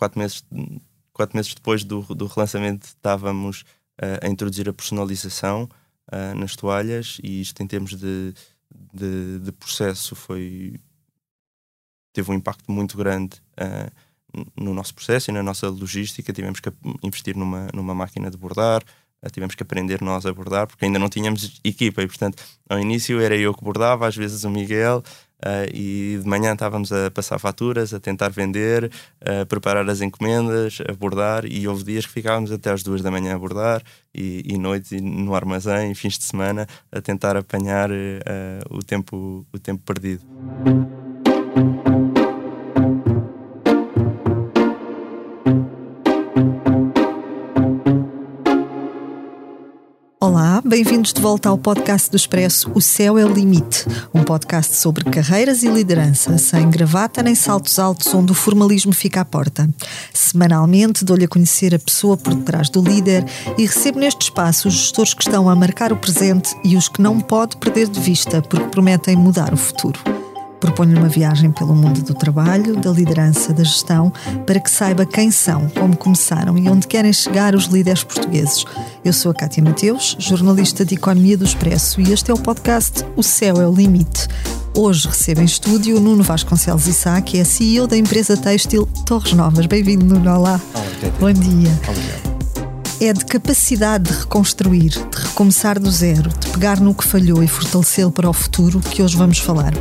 quatro meses, quatro meses depois do, do relançamento estávamos uh, a introduzir a personalização uh, nas toalhas e isto em termos de, de, de, processo foi teve um impacto muito grande uh, no nosso processo e na nossa logística. Tivemos que investir numa, numa máquina de bordar, tivemos que aprender nós a bordar, porque ainda não tínhamos equipa e, portanto, ao início era eu que bordava, às vezes o Miguel, Uh, e de manhã estávamos a passar faturas, a tentar vender, a preparar as encomendas, a bordar, e houve dias que ficávamos até às duas da manhã a bordar, e, e noites no armazém, fins de semana, a tentar apanhar uh, o, tempo, o tempo perdido. Bem-vindos de volta ao podcast do Expresso O Céu é o Limite, um podcast sobre carreiras e liderança, sem gravata nem saltos altos onde o formalismo fica à porta. Semanalmente dou-lhe a conhecer a pessoa por detrás do líder e recebo neste espaço os gestores que estão a marcar o presente e os que não pode perder de vista porque prometem mudar o futuro. Proponho uma viagem pelo mundo do trabalho, da liderança, da gestão, para que saiba quem são, como começaram e onde querem chegar os líderes portugueses. Eu sou a Cátia Mateus, jornalista de Economia do Expresso, e este é o podcast O Céu é o Limite. Hoje recebo em estúdio o Nuno Vasconcelos Issa, que é CEO da empresa têxtil Torres Novas. Bem-vindo, Nuno. Olá. Olá Bom dia. Obrigado é de capacidade de reconstruir, de recomeçar do zero, de pegar no que falhou e fortalecê-lo para o futuro que hoje vamos falar.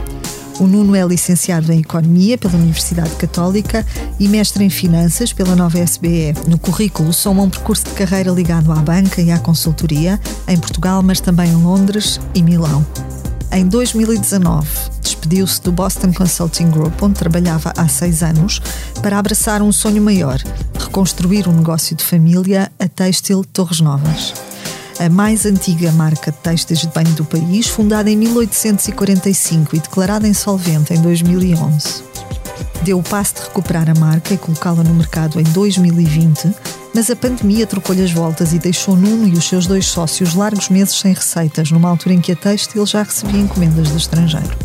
O Nuno é licenciado em Economia pela Universidade Católica e mestre em Finanças pela Nova SBE. No currículo soma um percurso de carreira ligado à banca e à consultoria, em Portugal, mas também em Londres e Milão. Em 2019, despediu-se do Boston Consulting Group, onde trabalhava há seis anos, para abraçar um sonho maior: reconstruir um negócio de família, a Têxtil Torres Novas a mais antiga marca de têxteis de banho do país, fundada em 1845 e declarada insolvente em 2011. Deu o passo de recuperar a marca e colocá-la no mercado em 2020, mas a pandemia trocou-lhe as voltas e deixou Nuno e os seus dois sócios largos meses sem receitas, numa altura em que a têxtil já recebia encomendas do estrangeiro.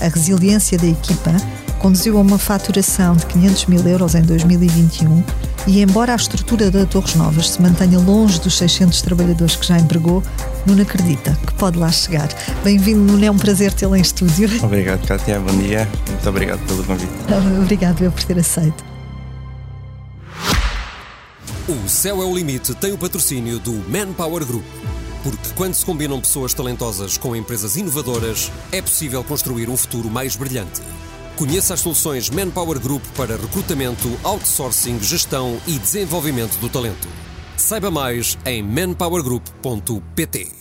A resiliência da equipa conduziu a uma faturação de 500 mil euros em 2021 e, embora a estrutura da Torres Novas se mantenha longe dos 600 trabalhadores que já empregou, Nuno acredita que pode lá chegar. Bem-vindo, Nuno, é um prazer tê-lo em estúdio. Obrigado, Cátia. Bom dia. Muito obrigado pelo convite. Obrigado eu por ter aceito. O Céu é o Limite tem o patrocínio do Manpower Group. Porque quando se combinam pessoas talentosas com empresas inovadoras, é possível construir um futuro mais brilhante. Conheça as soluções Manpower Group para recrutamento, outsourcing, gestão e desenvolvimento do talento. Saiba mais em manpowergroup.pt.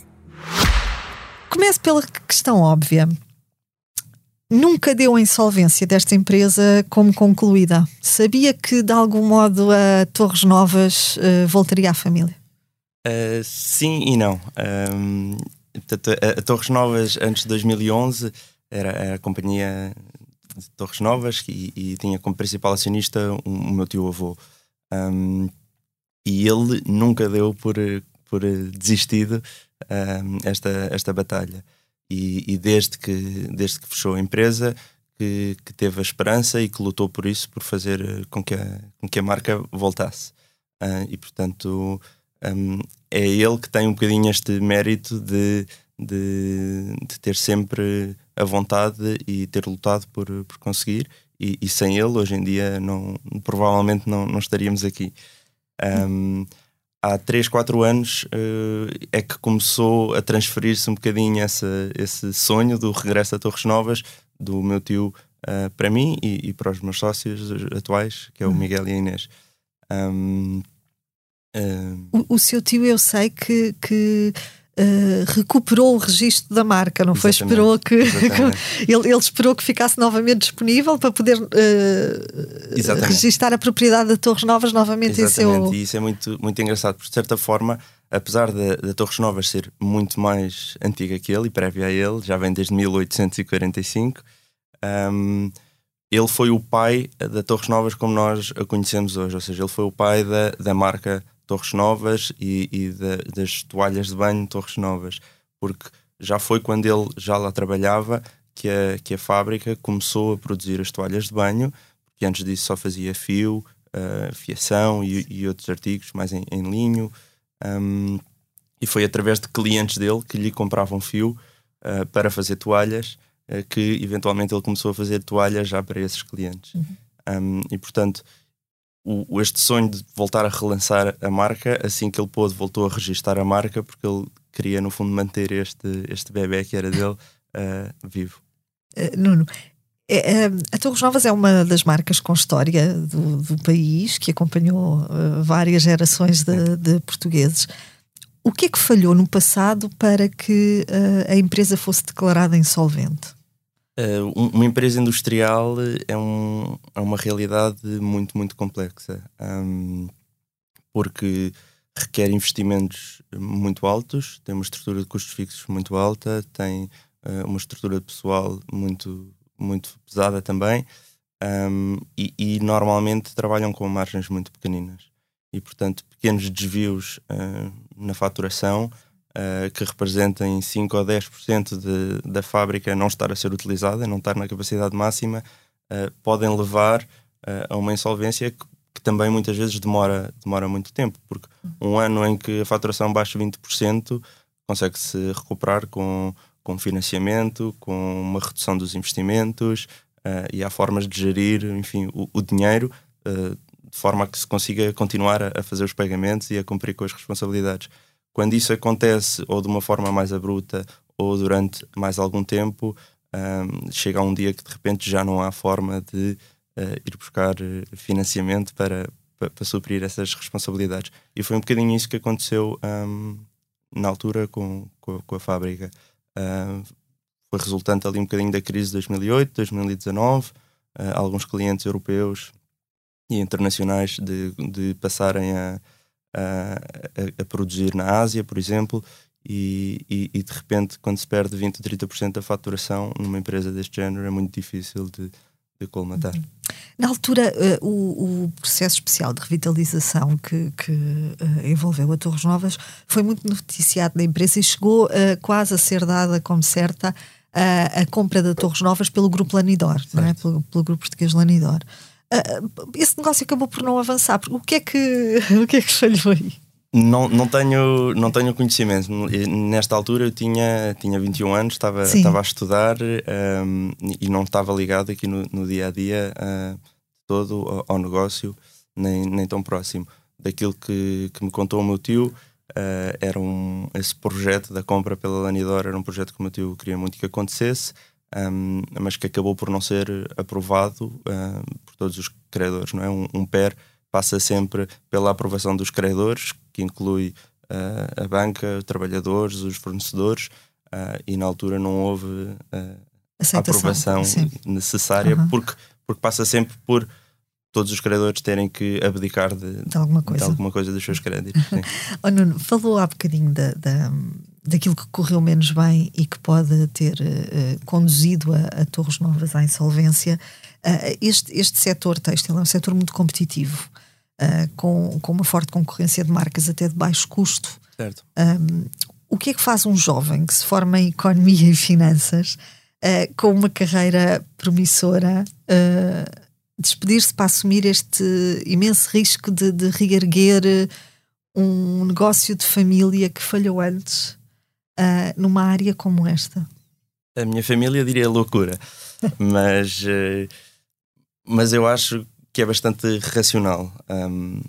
Comece pela questão óbvia. Nunca deu a insolvência desta empresa como concluída. Sabia que, de algum modo, a Torres Novas uh, voltaria à família? Uh, sim e não. Um, portanto, a, a, Torres Novas, antes de 2011, era, era a companhia de Torres Novas e, e tinha como principal acionista o meu tio-avô. Um, e ele nunca deu por, por desistido um, esta, esta batalha. E, e, desde, que, desde que fechou a empresa, que, que, teve a esperança e que lutou por isso, por fazer com que a, com que a marca voltasse. Uh, e portanto, é ele que tem um bocadinho este mérito de, de, de ter sempre a vontade e ter lutado por, por conseguir. E, e, sem ele, hoje em dia, não, provavelmente não, não estaríamos aqui. Um, há 3, 4 anos uh, é que começou a transferir-se um bocadinho essa, esse sonho do regresso a Torres Novas, do meu tio uh, para mim e, e, para os meus sócios atuais, que é o uhum. Miguel e a Inês. Um, uh... o, o, seu tio, eu sei que, que Uh, recuperou o registro da marca, não foi? Esperou que, ele, ele, esperou que ficasse novamente disponível para poder uh, registar a propriedade da Torres Novas novamente Exatamente. em seu. E isso é muito, muito engraçado, porque de certa forma, apesar da Torres Novas ser muito mais antiga que ele e prévia a ele, já vem desde 1845. Um, ele foi o pai da Torres Novas como nós a conhecemos hoje, ou seja, ele foi o pai da, da marca Torres Novas e, e da, das toalhas de banho Torres Novas, porque já foi quando ele já lá trabalhava que a, que a fábrica começou a produzir as toalhas de banho, porque antes disso só fazia fio, uh, fiação e, e, outros artigos mais em, em linho. Um, e foi através de clientes dele que lhe compravam fio uh, para fazer toalhas uh, que eventualmente ele começou a fazer toalhas já para esses clientes. Uhum. Um, e portanto, o, este sonho de voltar a relançar a marca, assim que ele pôde, voltou a registar a marca porque ele queria, no fundo, manter este, este bebê que era dele vivo. Nuno, é, é, a Torres Novas é uma das marcas com história do, do país, que acompanhou uh, várias gerações de, de, portugueses. O que é que falhou no passado para que uh, a empresa fosse declarada insolvente? Uh, uma empresa industrial é, um, é, uma realidade muito, muito complexa, um, porque requer investimentos muito altos, tem uma estrutura de custos fixos muito alta, tem uma estrutura de pessoal muito muito pesada também, um, e, e, normalmente trabalham com margens muito pequeninas. E, portanto, pequenos desvios uh, na faturação uh, que representem 5 ou 10% de, da fábrica não estar a ser utilizada, não estar na capacidade máxima, uh, podem levar a uma insolvência que, que, também muitas vezes demora, demora muito tempo, porque um ano em que a faturação baixa 20% consegue-se recuperar com com financiamento, com uma redução dos investimentos e há formas de gerir, enfim, o, o dinheiro de forma a que se consiga continuar a, fazer os pagamentos e a cumprir com as responsabilidades. Quando isso acontece ou de uma forma mais abrupta ou durante mais algum tempo, um, chega um dia que de repente já não há forma de uh, ir buscar financiamento para, para, para, suprir essas responsabilidades. E foi um bocadinho isso que aconteceu um, na altura com, com, com a fábrica. Uh, foi resultante ali um bocadinho da crise de 2008, 2019, uh, alguns clientes europeus e internacionais de, de passarem a, a, a, produzir na Ásia, por exemplo, e, e, e, de repente, quando se perde 20 ou 30% da faturação numa empresa deste género, é muito difícil de, de colmatar. Uhum. Na altura, uh, o, o, processo especial de revitalização que, que uh, envolveu a Torres Novas foi muito noticiado na imprensa e chegou uh, quase a ser dada como certa a compra da Torres Novas pelo grupo Lanidor, não é? pelo, pelo grupo português Lanidor. Esse negócio acabou por não avançar. O que é que, o que, é que falhou aí? Não, não, tenho, não tenho conhecimento. Nesta altura eu tinha, tinha 21 anos, estava, estava a estudar um, e não estava ligado aqui no, no dia a dia uh, todo ao, ao, negócio, nem, nem tão próximo. Daquilo que, que me contou o meu tio, uh, era um, esse projeto da compra pela Lanidor era um projeto que o meu tio queria muito que acontecesse, um, mas que acabou por não ser aprovado uh, por todos os credores. Não é? um, um PER passa sempre pela aprovação dos credores, que inclui uh, a banca, os trabalhadores, os fornecedores, uh, e na altura não houve a aprovação sim. necessária, uhum. porque, porque passa sempre por todos os credores terem que abdicar de, de, alguma, coisa. de alguma coisa dos seus créditos. oh, Nuno, falou há bocadinho da, da, daquilo que correu menos bem e que pode ter uh, conduzido a, a, Torres Novas à insolvência. Uh, este, este setor têxtil é um setor muito competitivo uh, com, com uma forte concorrência de marcas até de baixo custo. Certo. Um, o que é que faz um jovem que se forma em economia e finanças uh, com uma carreira promissora uh, despedir-se para assumir este imenso risco de, de reerguer um negócio de família que falhou antes uh, numa área como esta? A minha família diria loucura, mas, mas eu acho que é bastante racional. Um,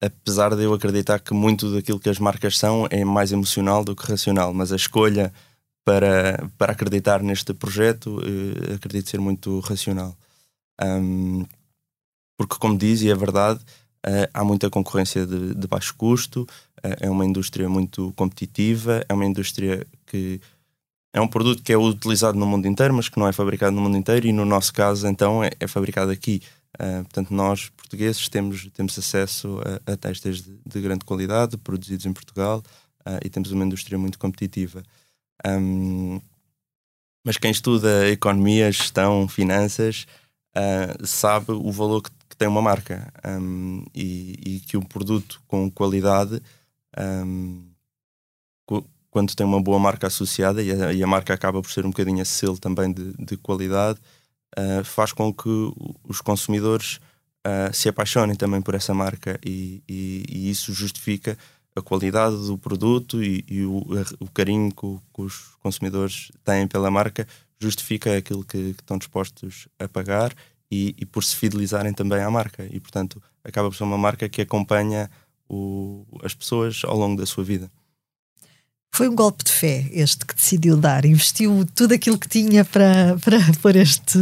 apesar de eu acreditar que muito daquilo que as marcas são é mais emocional do que racional, mas a escolha para, para acreditar neste projeto uh, acredito ser muito racional. Um, porque, como diz, e é verdade, uh, há muita concorrência de, de baixo custo, uh, é uma indústria muito competitiva, é uma indústria que é um produto que é utilizado no mundo inteiro, mas que não é fabricado no mundo inteiro, e no nosso caso, então, é, é fabricado aqui. Uh, portanto, nós, portugueses, temos, temos acesso a, a textos de, de, grande qualidade, produzidos em Portugal, e temos uma indústria muito competitiva. Um, mas quem estuda economia, gestão, finanças, uh, sabe o valor que, que tem uma marca um, e, e, que um produto com qualidade, um, quando tem uma boa marca associada, e a, e a, marca acaba por ser um bocadinho esse selo também de, de qualidade, uh, faz com que os consumidores uh, se apaixonem também por essa marca e, e, e isso justifica a qualidade do produto e, e o, o, carinho que, que, os consumidores têm pela marca justifica aquilo que, que estão dispostos a pagar e, e, por se fidelizarem também à marca e portanto acaba por ser uma marca que acompanha o, as pessoas ao longo da sua vida. Foi um golpe de fé este que decidiu dar, investiu tudo aquilo que tinha para, para pôr este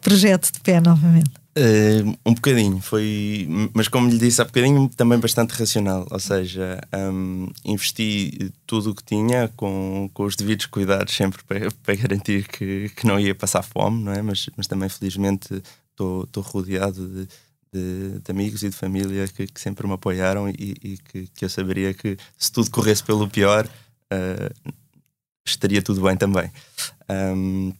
projeto de pé novamente. Uh, um bocadinho, foi, mas como lhe disse há bocadinho, também bastante racional. Ou seja, um, investi tudo o que tinha com, com os devidos cuidados, sempre para, para garantir que, que não ia passar fome, não é? Mas, mas também, felizmente, estou rodeado de, de, de, amigos e de família que, que sempre me apoiaram e, e que, que, eu saberia que se tudo corresse pelo pior, uh, estaria tudo bem também. Um,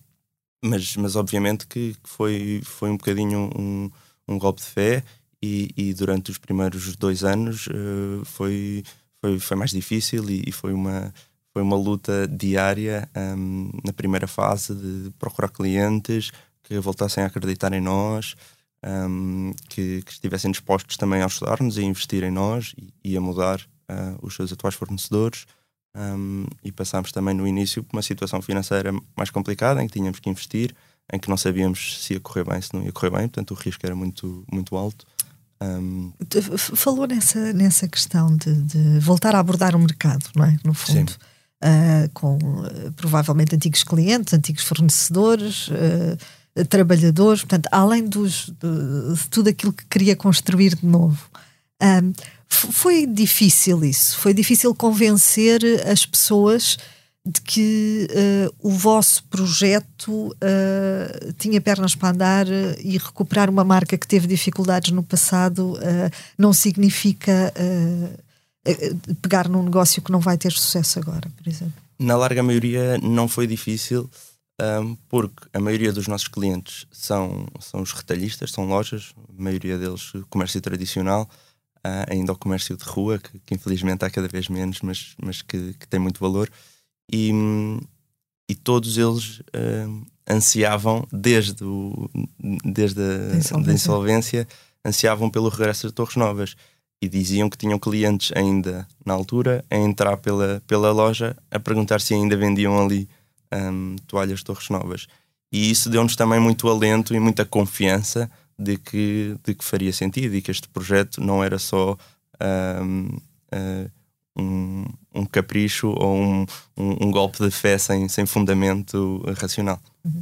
mas, mas obviamente que, foi, foi um bocadinho um, um golpe de fé e, e, durante os primeiros dois anos uh, foi, foi, foi mais difícil e, e, foi, uma, foi uma luta diária um, na primeira fase de procurar clientes que voltassem a acreditar em nós, um, que, que, estivessem dispostos também a ajudar-nos e a investir em nós e, e a mudar uh, os seus atuais fornecedores. Um, e passámos também no início por uma situação financeira mais complicada, em que tínhamos que investir, em que não sabíamos se ia correr bem, se não ia correr bem, portanto o risco era muito, muito alto. Um... Falou nessa, nessa questão de, de, voltar a abordar o mercado, não é? No fundo. Uh, com uh, provavelmente antigos clientes, antigos fornecedores, uh, trabalhadores, portanto, além dos, de, de, tudo aquilo que queria construir de novo. Um, foi difícil isso, foi difícil convencer as pessoas de que uh, o vosso projeto uh, tinha pernas para andar e recuperar uma marca que teve dificuldades no passado uh, não significa pegar num negócio que não vai ter sucesso agora, por exemplo. Na larga maioria não foi difícil, um, porque a maioria dos nossos clientes são, são os retalhistas, são lojas, a maioria deles comércio tradicional, uh, ainda ao comércio de rua, que, que, infelizmente há cada vez menos, mas, mas que, que tem muito valor. E, e todos eles uh, ansiavam, desde, o, desde a insolvência. insolvência, ansiavam pelo regresso de Torres Novas e diziam que tinham clientes ainda na altura a entrar pela, pela loja a perguntar se ainda vendiam ali um, toalhas Torres Novas. E isso deu-nos também muito alento e muita confiança de que, de que faria sentido e que este projeto não era só um, uh, um, um, capricho ou um, um, golpe de fé sem, sem fundamento racional. Uhum.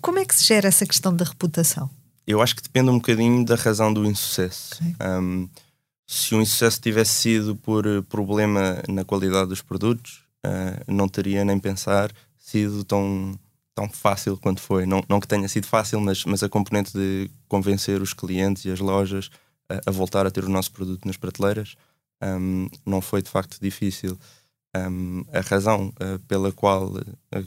Como é que se gera essa questão da reputação? Eu acho que depende um bocadinho da razão do insucesso. Okay. Um, se o insucesso tivesse sido por problema na qualidade dos produtos, uh, não teria nem pensar sido tão tão fácil quanto foi. Não, não que tenha sido fácil, mas, mas a componente de convencer os clientes e as lojas a, a voltar a ter o nosso produto nas prateleiras um, não foi de facto difícil. Um, a razão uh, pela qual a,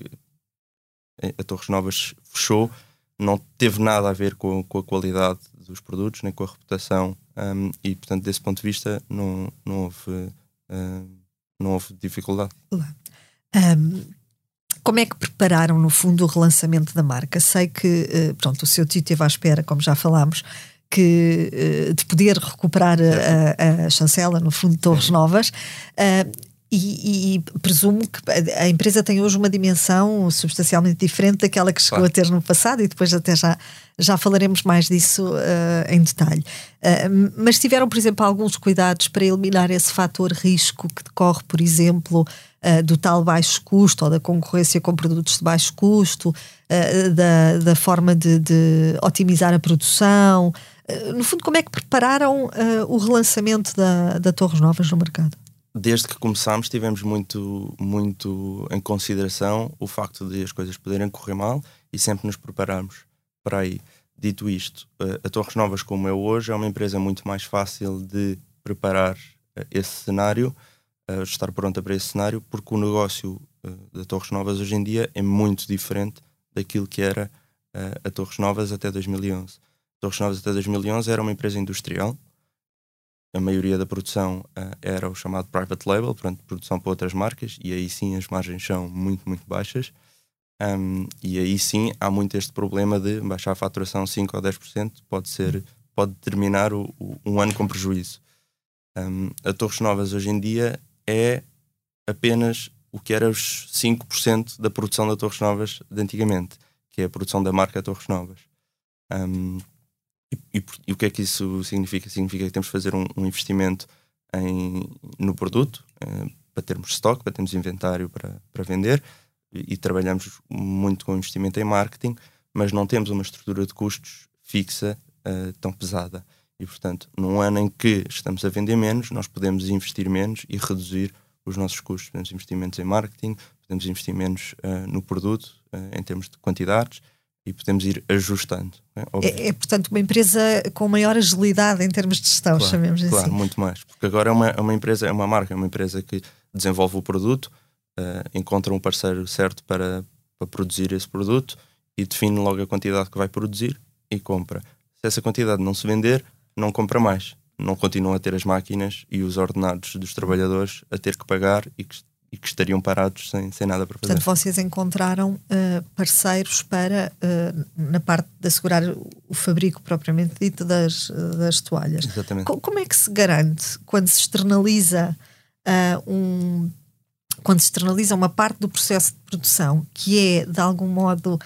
a, Torres Novas fechou não teve nada a ver com, com a qualidade dos produtos nem com a reputação um, e portanto desse ponto de vista não, não houve uh, não houve dificuldade. Um, como é que prepararam, no fundo, o relançamento da marca? Sei que, uh, pronto, o seu tio esteve à espera, como já falámos, que, uh, de poder recuperar a, a, chancela, no fundo, Torres Novas. Uh, e, e, presumo que a empresa tem hoje uma dimensão substancialmente diferente daquela que chegou claro. a ter no passado, e depois até já, já falaremos mais disso uh, em detalhe. Uh, mas tiveram, por exemplo, alguns cuidados para eliminar esse fator risco que decorre, por exemplo, uh, do tal baixo custo ou da concorrência com produtos de baixo custo, da, da forma de, de otimizar a produção. No fundo, como é que prepararam o relançamento da, da Torres Novas no mercado? Desde que começámos, tivemos muito, muito em consideração o facto de as coisas poderem correr mal e sempre nos prepararmos para aí. Dito isto, a Torres Novas, como é hoje, é uma empresa muito mais fácil de preparar esse cenário uh, estar pronta para esse cenário, porque o negócio da Torres Novas hoje em dia é muito diferente daquilo que era a Torres Novas até 2011. A Torres Novas até 2011 era uma empresa industrial, a maioria da produção uh, era o chamado private label, portanto, produção para outras marcas, e aí sim as margens são muito, muito baixas. Um, e aí sim há muito este problema de baixar a faturação 5 ou 10%, pode ser, pode determinar o, o, um ano com prejuízo. Um, a Torres Novas hoje em dia é apenas o que era os 5% da produção da Torres Novas de antigamente, que é a produção da marca Torres Novas. Um, e, e, o que é que isso significa? Significa que temos de fazer um, um investimento em, no produto uh, para termos estoque, para termos inventário para, para vender e, e, trabalhamos muito com investimento em marketing, mas não temos uma estrutura de custos fixa uh, tão pesada. E, portanto, num ano em que estamos a vender menos, nós podemos investir menos e reduzir os nossos custos. Podemos investimentos em marketing, podemos investir menos uh, no produto, uh, em termos de quantidades, e podemos ir ajustando. É, é, é, portanto, uma empresa com maior agilidade em termos de gestão, claro, chamemos assim. Claro, muito mais. Porque agora é uma, é uma empresa, é uma marca, é uma empresa que desenvolve o produto, uh, encontra um parceiro certo para, para produzir esse produto e define logo a quantidade que vai produzir e compra. Se essa quantidade não se vender, não compra mais. Não continua a ter as máquinas e os ordenados dos trabalhadores a ter que pagar e que, e que estariam parados sem, sem nada para fazer. Portanto, vocês encontraram uh, parceiros para, uh, na parte de assegurar o fabrico propriamente dito das, uh, das toalhas. Exatamente. Co como é que se garante quando se externaliza um quando se externaliza uma parte do processo de produção que é de algum modo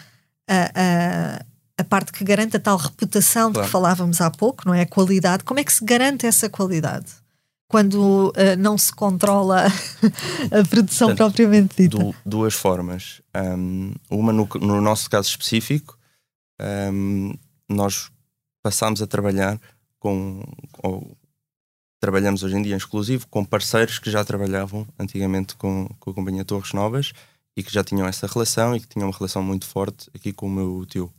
a, a parte que garante a tal reputação claro. de que falávamos há pouco, não é? A qualidade. Como é que se garante essa qualidade? Quando uh, não se controla a produção Portanto, propriamente dita? Du duas formas. Um, uma, no, no, nosso caso específico, um, nós passámos a trabalhar com. Ou, trabalhamos hoje em dia em exclusivo com parceiros que já trabalhavam antigamente com, com a Companhia Torres Novas e que já tinham essa relação e que tinham uma relação muito forte aqui com o meu tio.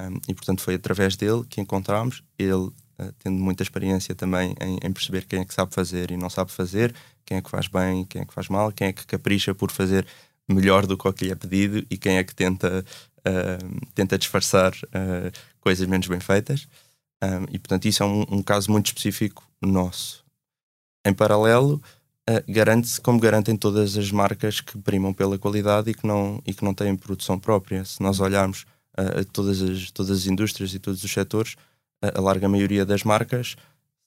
Um, e portanto foi através dele que encontramos, ele uh, tendo muita experiência também em, em, perceber quem é que sabe fazer e não sabe fazer, quem é que faz bem, quem é que faz mal, quem é que capricha por fazer melhor do que o que lhe é pedido e quem é que tenta, uh, tenta disfarçar uh, coisas menos bem feitas. Um, e portanto isso é um, um, caso muito específico nosso. Em paralelo, garante-se como garantem todas as marcas que primam pela qualidade e que não, e que não têm produção própria. Se nós olharmos a, todas, as, todas as indústrias e todos os setores, a, a, larga maioria das marcas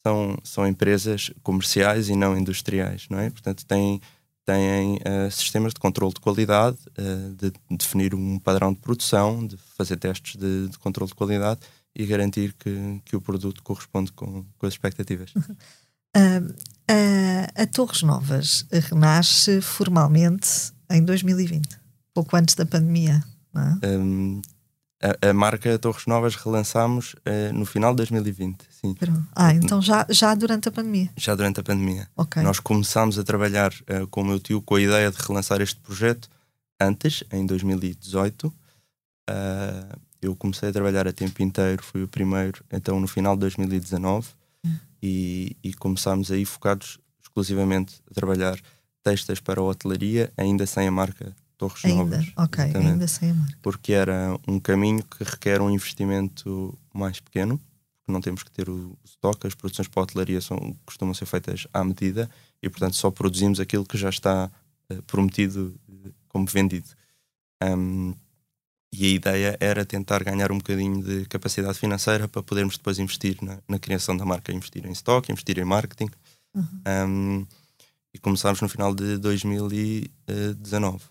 são, são empresas comerciais e não industriais, não é? Portanto, têm, têm uh, sistemas de controle de qualidade, uh, de, definir um padrão de produção, de fazer testes de, de controle de qualidade e garantir que, que o produto corresponde com, com as expectativas. Uh, a Torres Novas renasce formalmente em 2020, pouco antes da pandemia. Não é? um, a, a, marca Torres Novas relançámos uh, no final de 2020. Sim. Ah, então já, já durante a pandemia? Já durante a pandemia. Okay. Nós começámos a trabalhar uh, com o meu tio com a ideia de relançar este projeto antes, em 2018. Uh, eh, eu comecei a trabalhar a tempo inteiro, fui o primeiro, então no final de 2019, hum. e, e começámos aí focados exclusivamente a trabalhar textas para a hotelaria, ainda sem a marca Torres ainda, Novas. Ok, exatamente. ainda sem a marca. Porque era um caminho que requer um investimento mais pequeno, porque não temos que ter o estoque, as produções para a hotelaria são, costumam ser feitas à medida e, portanto, só produzimos aquilo que já está uh, prometido uh, como vendido. Um, e a ideia era tentar ganhar um bocadinho de capacidade financeira para podermos depois investir na, na criação da marca, investir em estoque, investir em marketing. Uhum. Um, e começámos no final de 2019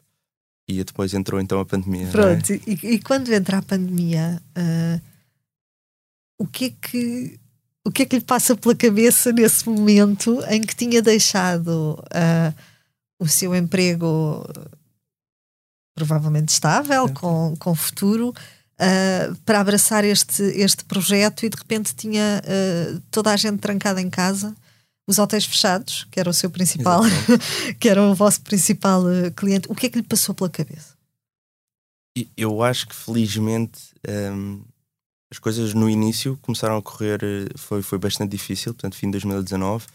e depois entrou então a pandemia. É? Pronto, é? e, e, quando entra a pandemia, uh, o que é que o que é que lhe passa pela cabeça nesse momento em que tinha deixado uh, o seu emprego provavelmente estável, com, com futuro, uh, para abraçar este, este projeto e de repente tinha toda a gente trancada em casa? Os hotéis fechados, que era o seu principal, que era o vosso principal uh, cliente, o que é que lhe passou pela cabeça? Eu acho que felizmente um, as coisas no início começaram a correr, eh, foi, foi bastante difícil, portanto, fim de 2019.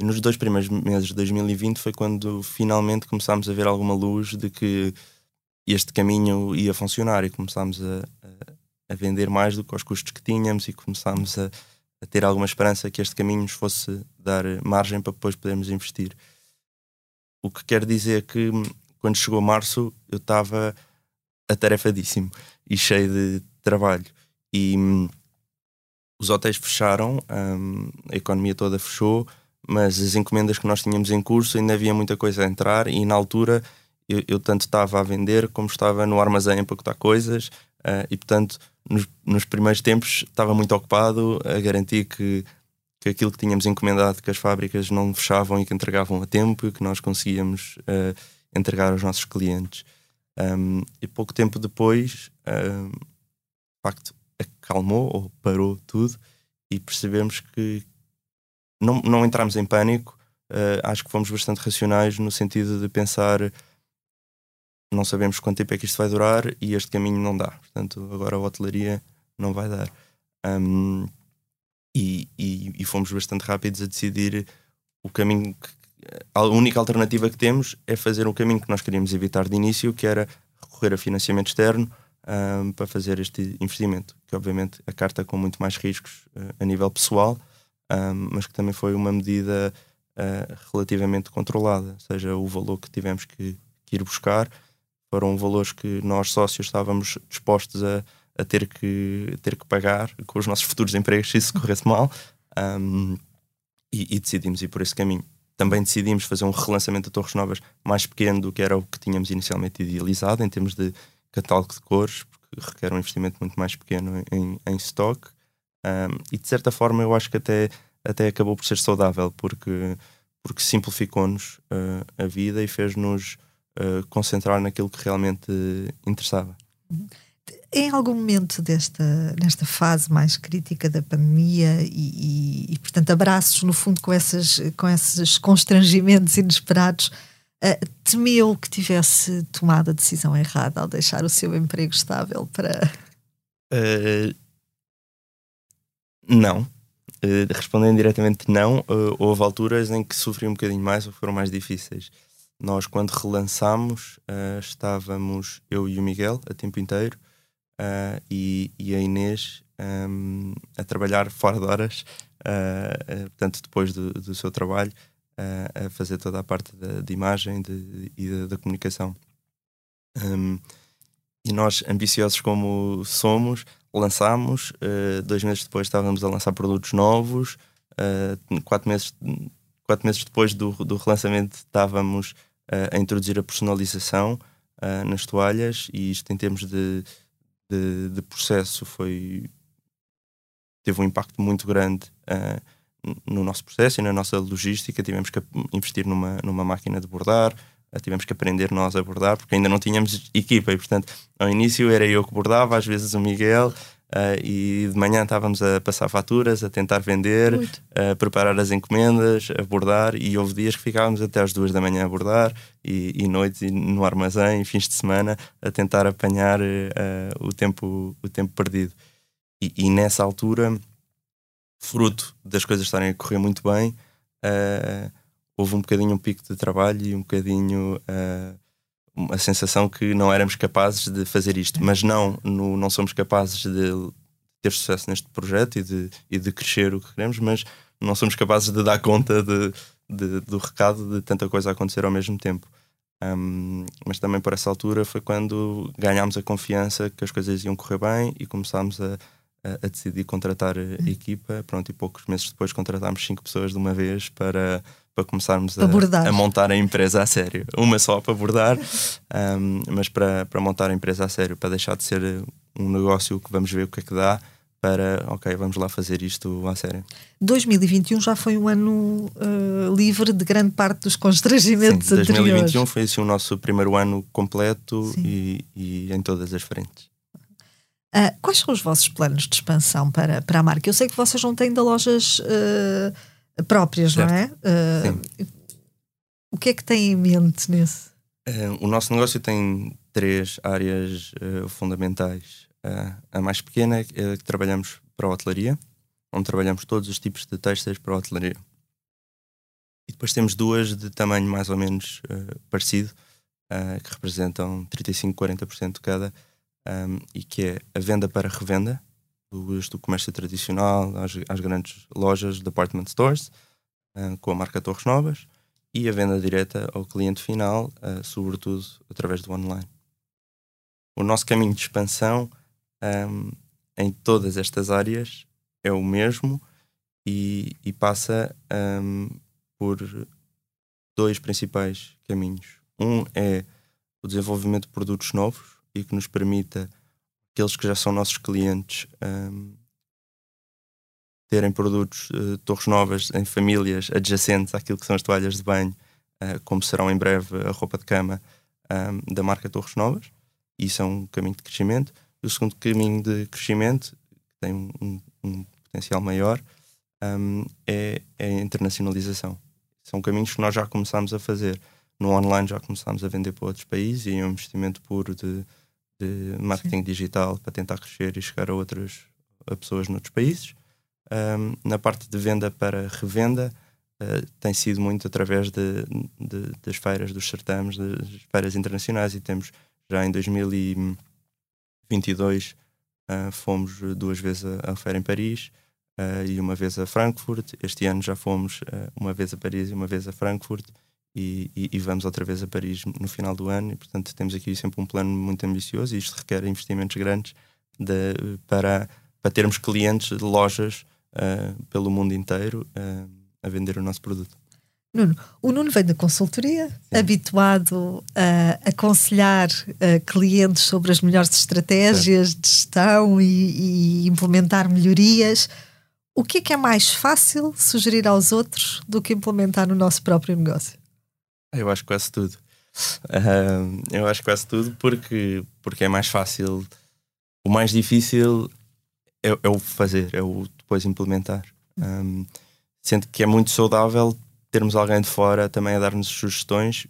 E nos dois primeiros meses de 2020 foi quando finalmente começámos a ver alguma luz de que este caminho ia funcionar e começámos a, a, a vender mais do que os custos que tínhamos e começámos a, a ter alguma esperança que este caminho nos fosse dar margem para depois podermos investir. O que quer dizer que hum, quando chegou março eu estava atarefadíssimo e cheio de trabalho. E hum, os hotéis fecharam, um, a economia toda fechou, mas as encomendas que nós tínhamos em curso ainda havia muita coisa a entrar e na altura eu, eu tanto estava a vender como estava no armazém a empacotar coisas uh, e portanto nos, nos, primeiros tempos estava muito ocupado a garantir que, que aquilo que tínhamos encomendado que as fábricas não fechavam e que entregavam a tempo e que nós conseguíamos uh, entregar aos nossos clientes. Um, e pouco tempo depois, um, de facto, acalmou ou parou tudo e percebemos que não, não entramos em pânico. Uh, acho que fomos bastante racionais no sentido de pensar não sabemos quanto tempo é que isto vai durar e este caminho não dá. Portanto, agora a hotelaria não vai dar. Um, e, e, e, fomos bastante rápidos a decidir o caminho. Que, a única alternativa que temos é fazer um caminho que nós queríamos evitar de início, que era recorrer a financiamento externo um, para fazer este investimento. Que, obviamente, a carta com muito mais riscos uh, a nível pessoal, um, mas que também foi uma medida uh, relativamente controlada. Ou seja, o valor que tivemos que, que ir buscar foram valores que nós sócios estávamos dispostos a, a ter, que, a ter que pagar com os nossos futuros empregos se isso corresse mal um, e, e, decidimos ir por esse caminho. Também decidimos fazer um relançamento de Torres Novas mais pequeno do que era o que tínhamos inicialmente idealizado em termos de catálogo de cores, porque requer um investimento muito mais pequeno em, em stock. Um, e de certa forma eu acho que até, até acabou por ser saudável, porque, porque simplificou-nos uh, a vida e fez-nos uh, concentrar naquilo que realmente interessava. Em algum momento desta nesta fase mais crítica da pandemia e, e, e portanto abraços no fundo com essas com esses constrangimentos inesperados uh, temeu que tivesse tomado a decisão errada ao deixar o seu emprego estável para uh, não respondendo diretamente não houve alturas em que sofri um bocadinho mais ou foram mais difíceis nós, quando relançámos, uh, estávamos eu e o Miguel a tempo inteiro uh, e, e, a Inês um, ehm, a trabalhar fora de horas, uh, portanto, depois do, do seu trabalho, a fazer toda a parte da, de imagem de, e da, comunicação. Um, ehm, e nós, ambiciosos como somos, lançámos. dois meses depois estávamos a lançar produtos novos. quatro meses quatro meses depois do, do relançamento estávamos a introduzir a personalização nas toalhas e isto em termos de, de, de, processo foi teve um impacto muito grande no nosso processo e na nossa logística. Tivemos que investir numa, numa máquina de bordar tivemos que aprender nós a bordar porque ainda não tínhamos equipa e portanto ao início era eu que bordava às vezes o Miguel Uh, e de manhã estávamos a passar faturas, a tentar vender, a preparar as encomendas, a bordar, e houve dias que ficávamos até às duas da manhã a bordar, e, e noites e no armazém, fins de semana, a tentar apanhar uh, o, tempo, o tempo perdido. E, e, nessa altura, fruto das coisas estarem a correr muito bem, uh, houve um bocadinho um pico de trabalho e um bocadinho a sensação que não éramos capazes de fazer isto, mas não, no, não somos capazes de ter sucesso neste projeto e de, e de crescer o que queremos, mas não somos capazes de dar conta de, de do recado de tanta coisa acontecer ao mesmo tempo. Um, mas também por essa altura foi quando ganhámos a confiança que as coisas iam correr bem e começámos a, a, a decidir contratar a hum. equipa. Pronto, e poucos meses depois contratámos cinco pessoas de uma vez para para começarmos a, a, montar a empresa a sério. Uma só para bordar, um, mas para, para montar a empresa a sério, para deixar de ser um negócio que vamos ver o que é que dá, para, ok, vamos lá fazer isto a sério. 2021 já foi um ano uh, livre de grande parte dos constrangimentos Sim, 2021 anteriores. foi assim o nosso primeiro ano completo e, e, em todas as frentes. Uh, quais são os vossos planos de expansão para, para a marca? Eu sei que vocês não têm ainda lojas... Uh, próprias, certo. não é? Uh, o que é que tem em mente nesse? Uh, o nosso negócio tem três áreas uh, fundamentais. a mais pequena é que trabalhamos para a hotelaria, onde trabalhamos todos os tipos de textos para a hotelaria. E depois temos duas de tamanho mais ou menos parecido, que representam 35-40% cada, um, e que é a venda para revenda, do comércio tradicional às, às grandes lojas, department stores, uh, com a marca Torres Novas, e a venda direta ao cliente final, uh, sobretudo através do online. O nosso caminho de expansão um, em todas estas áreas é o mesmo e, e passa um, por dois principais caminhos. Um é o desenvolvimento de produtos novos e que nos permita aqueles que já são nossos clientes um, terem produtos uh, torres novas em famílias adjacentes àquilo que são as toalhas de banho, uh, como serão em breve a roupa de cama um, da marca Torres Novas. Isso é um caminho de crescimento. O segundo caminho de crescimento, que tem um, um potencial maior, um, é, é, a internacionalização. São caminhos que nós já começámos a fazer. No online já começámos a vender para outros países e é um investimento puro de, de marketing Sim. digital para tentar crescer e chegar a outras a pessoas noutros países. Um, na parte de venda para revenda, uh, tem sido muito através de, de, das feiras, dos certames, das feiras internacionais, e temos já em 2022 uh, ah, fomos duas vezes à feira em Paris uh, e uma vez a Frankfurt. Este ano já fomos uma vez a Paris e uma vez a Frankfurt. E, e, e, vamos outra vez a Paris no final do ano, e portanto temos aqui sempre um plano muito ambicioso e isto requer investimentos grandes de, para, para termos clientes de lojas uh, pelo mundo inteiro uh, a vender o nosso produto. Nuno, o Nuno vem da consultoria, Sim. habituado a aconselhar uh, clientes sobre as melhores estratégias Sim. de gestão e, e, implementar melhorias. O que é que é mais fácil sugerir aos outros do que implementar no nosso próprio negócio? Eu acho quase tudo. Uh, eu acho quase tudo porque, porque é mais fácil. O mais difícil é, é o fazer, é o depois implementar. Um, sendo que é muito saudável termos alguém de fora também a dar-nos sugestões,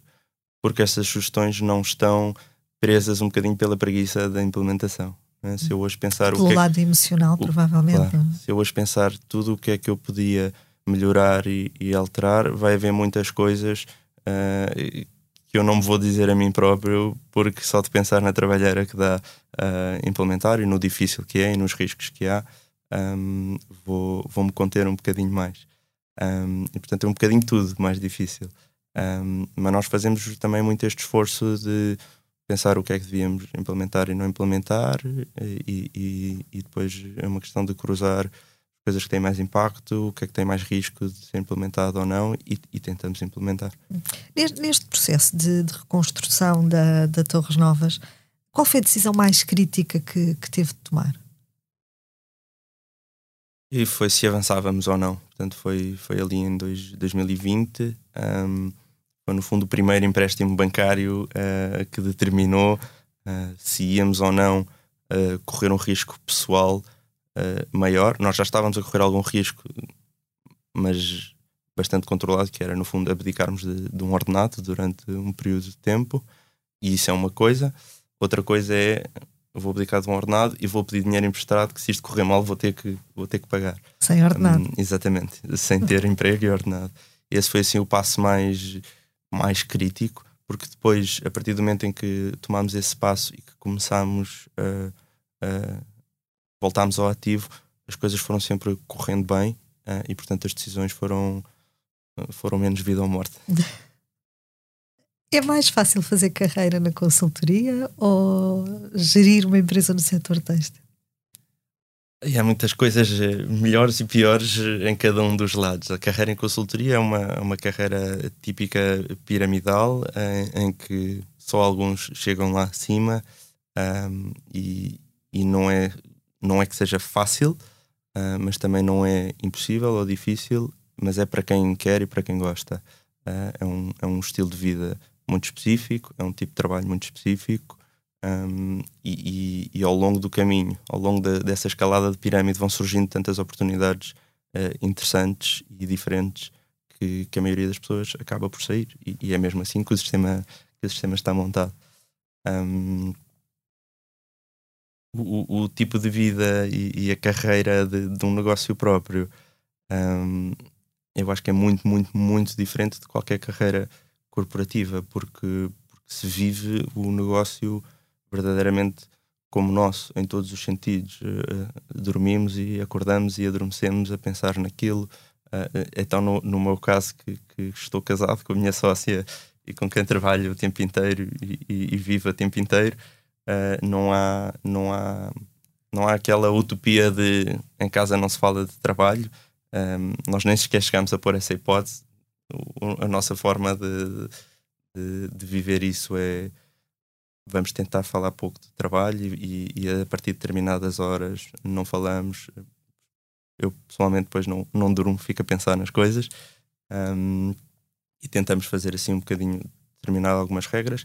porque essas sugestões não estão presas um bocadinho pela preguiça da implementação. Né? Se eu hoje pensar Pelo o que é lado é, emocional, o, provavelmente. Claro, se eu hoje pensar tudo o que é que eu podia melhorar e, e alterar, vai haver muitas coisas uh, que eu não me vou dizer a mim próprio, porque só de pensar na trabalheira que dá uh, implementar e no difícil que é e nos riscos que há, um, vou, vou me conter um bocadinho mais. Um, e portanto é um bocadinho tudo mais difícil. Um, mas nós fazemos também muito este esforço de pensar o que é que devíamos implementar e não implementar, e, e, e depois é uma questão de cruzar coisas que têm mais impacto, o que é que tem mais risco de ser implementado ou não, e, e tentamos implementar. Neste, neste processo de, de, reconstrução da, da Torres Novas, qual foi a decisão mais crítica que, que teve de tomar? E foi se avançávamos ou não. Portanto, foi, foi ali em dois, 2020. Um, foi no fundo o primeiro empréstimo bancário uh, que determinou uh, se íamos ou não uh, correr um risco pessoal maior. Nós já estávamos a correr algum risco, mas bastante controlado, que era no fundo abdicarmos de, de um ordenado durante um período de tempo. E isso é uma coisa. Outra coisa é vou abdicar de um ordenado e vou pedir dinheiro emprestado que se isto correr mal vou ter que, vou ter que pagar. Sem ordenado. Um, exatamente, sem ter emprego e ordenado. Esse foi assim o passo mais, mais crítico, porque depois, a partir do momento em que tomámos esse passo e que começámos a, a voltámos ao ativo, as coisas foram sempre correndo bem uh, e portanto as decisões foram, foram menos vida ou morte. É mais fácil fazer carreira na consultoria ou gerir uma empresa no setor têxtil? E há muitas coisas eh, melhores e piores eh, em cada um dos lados. A carreira em consultoria é uma, uma carreira típica piramidal, em, em que só alguns chegam lá acima um, e, e não, é, não é que seja fácil, uh, mas também não é impossível ou difícil, mas é para quem quer e para quem gosta. Uh, é, um, é um estilo de vida muito específico, é um tipo de trabalho muito específico um, e, e, e, ao longo do caminho, ao longo de, dessa escalada de pirâmide, vão surgindo tantas oportunidades uh, interessantes e diferentes que, que, a maioria das pessoas acaba por sair. E, e, é mesmo assim que o sistema, que o sistema está montado. Um, o, o, tipo de vida e, a carreira de, de um negócio próprio, um, eu acho que é muito, muito, muito diferente de qualquer carreira corporativa, porque, porque se vive o negócio verdadeiramente como nosso, em todos os sentidos. Uh, dormimos e acordamos e adormecemos a pensar naquilo. Uh, então, no, no, meu caso, que, que, estou casado com a minha sócia e com quem trabalho o tempo inteiro e, e, e vivo o tempo inteiro, uh, não há. Não há não há aquela utopia de em casa não se fala de trabalho. Um, nós nem sequer chegamos a pôr essa hipótese. O, a nossa forma de, de, de, viver isso é vamos tentar falar pouco de trabalho e, e, a partir de determinadas horas não falamos. Eu pessoalmente depois não, não durmo, fico a pensar nas coisas um, e tentamos fazer assim um bocadinho, determinar algumas regras,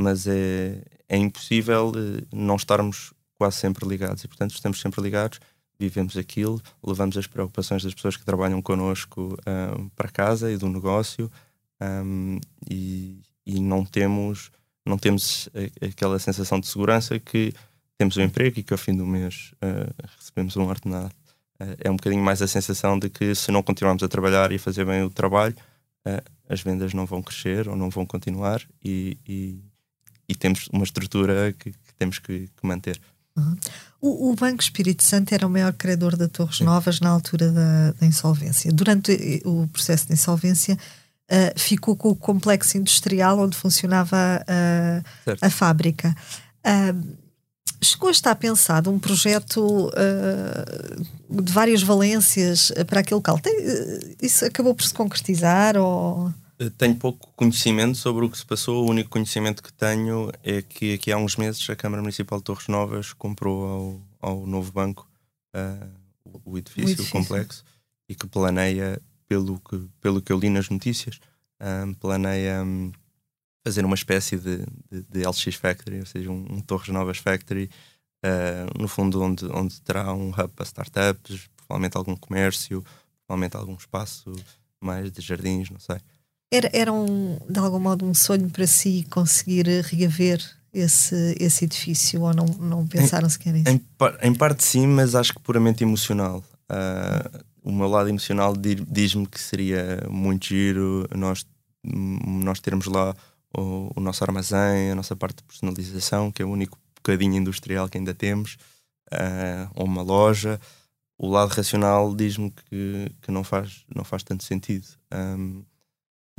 mas é, é impossível eh, não estarmos quase sempre ligados e portanto estamos sempre ligados vivemos aquilo, levamos as preocupações das pessoas que trabalham connosco um, para casa e do negócio um, e, e, não temos não temos aquela sensação de segurança que temos um emprego e que ao fim do mês uh, recebemos um ordenado. Uh, é um bocadinho mais a sensação de que se não continuarmos a trabalhar e fazer bem o trabalho, uh, as vendas não vão crescer ou não vão continuar e, e, e temos uma estrutura que, que temos que, que manter. Uhum. O, o, Banco Espírito Santo era o maior credor da Torres Sim. Novas na altura da, da, insolvência. Durante o processo de insolvência, uh, ficou com o complexo industrial onde funcionava uh, a fábrica. Uh, chegou a estar pensado um projeto de várias valências para aquele local. Tem, isso acabou por se concretizar? Ou... Tenho pouco conhecimento sobre o que se passou. O único conhecimento que tenho é que aqui há uns meses a Câmara Municipal de Torres Novas comprou ao, ao novo banco uh, o, edifício, o, edifício, complexo, e que planeia, pelo que, pelo que eu li nas notícias, um, ah, planeia um, fazer uma espécie de, de, de, LX Factory, ou seja, um, um Torres Novas Factory, uh, no fundo, onde, onde terá um hub para startups, provavelmente algum comércio, provavelmente algum espaço mais de jardins, não sei. Era, era um, de algum modo um sonho para si conseguir reaver esse, esse edifício ou não, não pensaram em, sequer nisso? Em, em, parte sim, mas acho que puramente emocional. Uh, o meu lado emocional diz-me que seria muito giro nós, nós termos lá o, o, nosso armazém, a nossa parte de personalização, que é o único bocadinho industrial que ainda temos, uh, ou uma loja. O lado racional diz-me que, que não, faz, não faz tanto sentido. Um,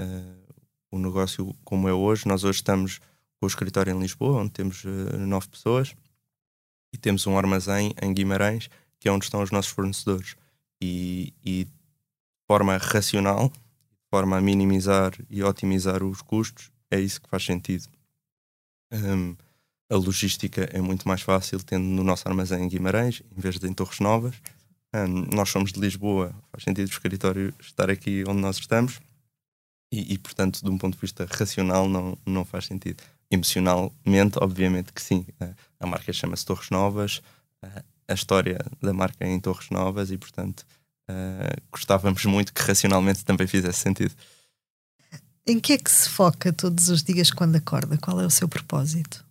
uh, o negócio como é hoje. Nós hoje estamos com o escritório em Lisboa, onde temos uh, nove pessoas, e temos um armazém em Guimarães, que é onde estão os nossos fornecedores. E, e de forma racional, de forma a minimizar e otimizar os custos, é isso que faz sentido. Um, a logística é muito mais fácil tendo no nosso armazém em Guimarães, em vez de em Torres Novas. Um, nós somos de Lisboa, faz sentido o escritório estar aqui onde nós estamos. E, e, portanto, de um ponto de vista racional, não, não faz sentido. Emocionalmente, obviamente que sim. A marca chama-se Torres Novas, a história da marca é em Torres Novas e, portanto, gostávamos muito que racionalmente também fizesse sentido. Em que é que se foca todos os dias quando acorda? Qual é o seu propósito?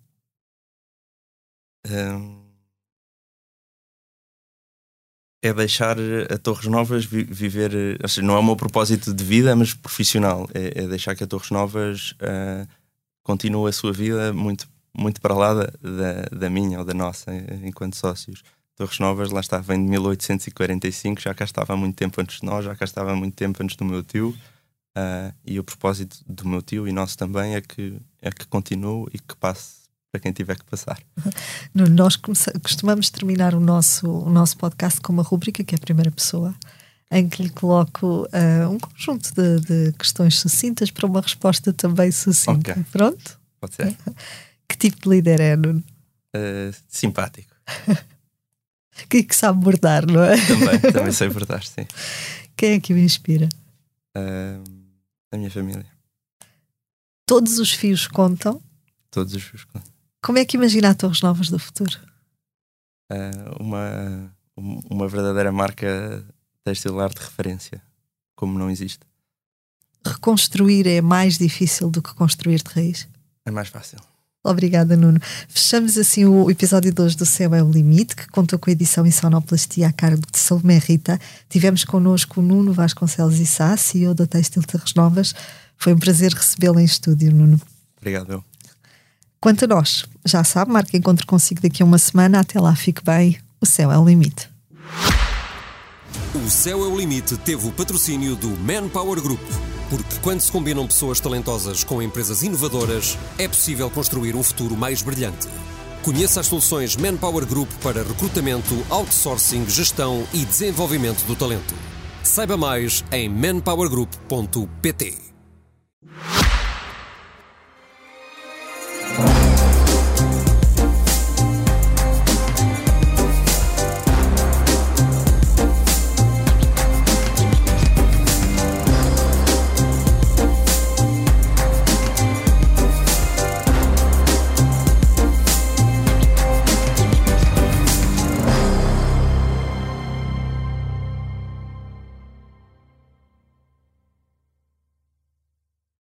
Um é deixar a Torres Novas vi viver, ou seja, não é o meu propósito de vida, mas profissional. É, é deixar que a Torres Novas uh, continue a sua vida muito, muito para lá da, da, da, minha ou da nossa, enquanto sócios. Torres Novas, lá está, vem de 1845, já cá estava há muito tempo antes de nós, já cá estava há muito tempo antes do meu tio. Uh, e o propósito do meu tio e nosso também é que, é que continue e que passe para quem tiver que passar. Nós costumamos terminar o nosso, o nosso podcast com uma rúbrica que é a primeira pessoa, em que lhe coloco uh, um conjunto de, de, questões sucintas para uma resposta também sucinta. Okay. Pronto? Pode ser. Que tipo de líder é, Nuno? Uh, simpático. que, que sabe bordar, não é? Também, também sei bordar, sim. Quem é que o inspira? Uh, a minha família. Todos os fios contam? Todos os fios contam. Como é que imagina a Torres Novas do futuro? Uh, uma, uma verdadeira marca textilar de referência, como não existe. Reconstruir é mais difícil do que construir de raiz? É mais fácil. Obrigada, Nuno. Fechamos assim o episódio 2 do Céu é o Limite, que contou com a edição em sonoplastia a cargo de Salomé Rita. Tivemos connosco o Nuno Vasconcelos e Sá, CEO da Textil Terres Novas. Foi um prazer recebê-lo em estúdio, Nuno. Obrigado. Quanto a nós, já sabe, marque encontro consigo daqui a uma semana. Até lá, fique bem. O céu é o limite. O Céu é o Limite teve o patrocínio do Manpower Group. Porque quando se combinam pessoas talentosas com empresas inovadoras, é possível construir um futuro mais brilhante. Conheça as soluções Manpower Group para recrutamento, outsourcing, gestão e desenvolvimento do talento. Saiba mais em manpowergroup.pt.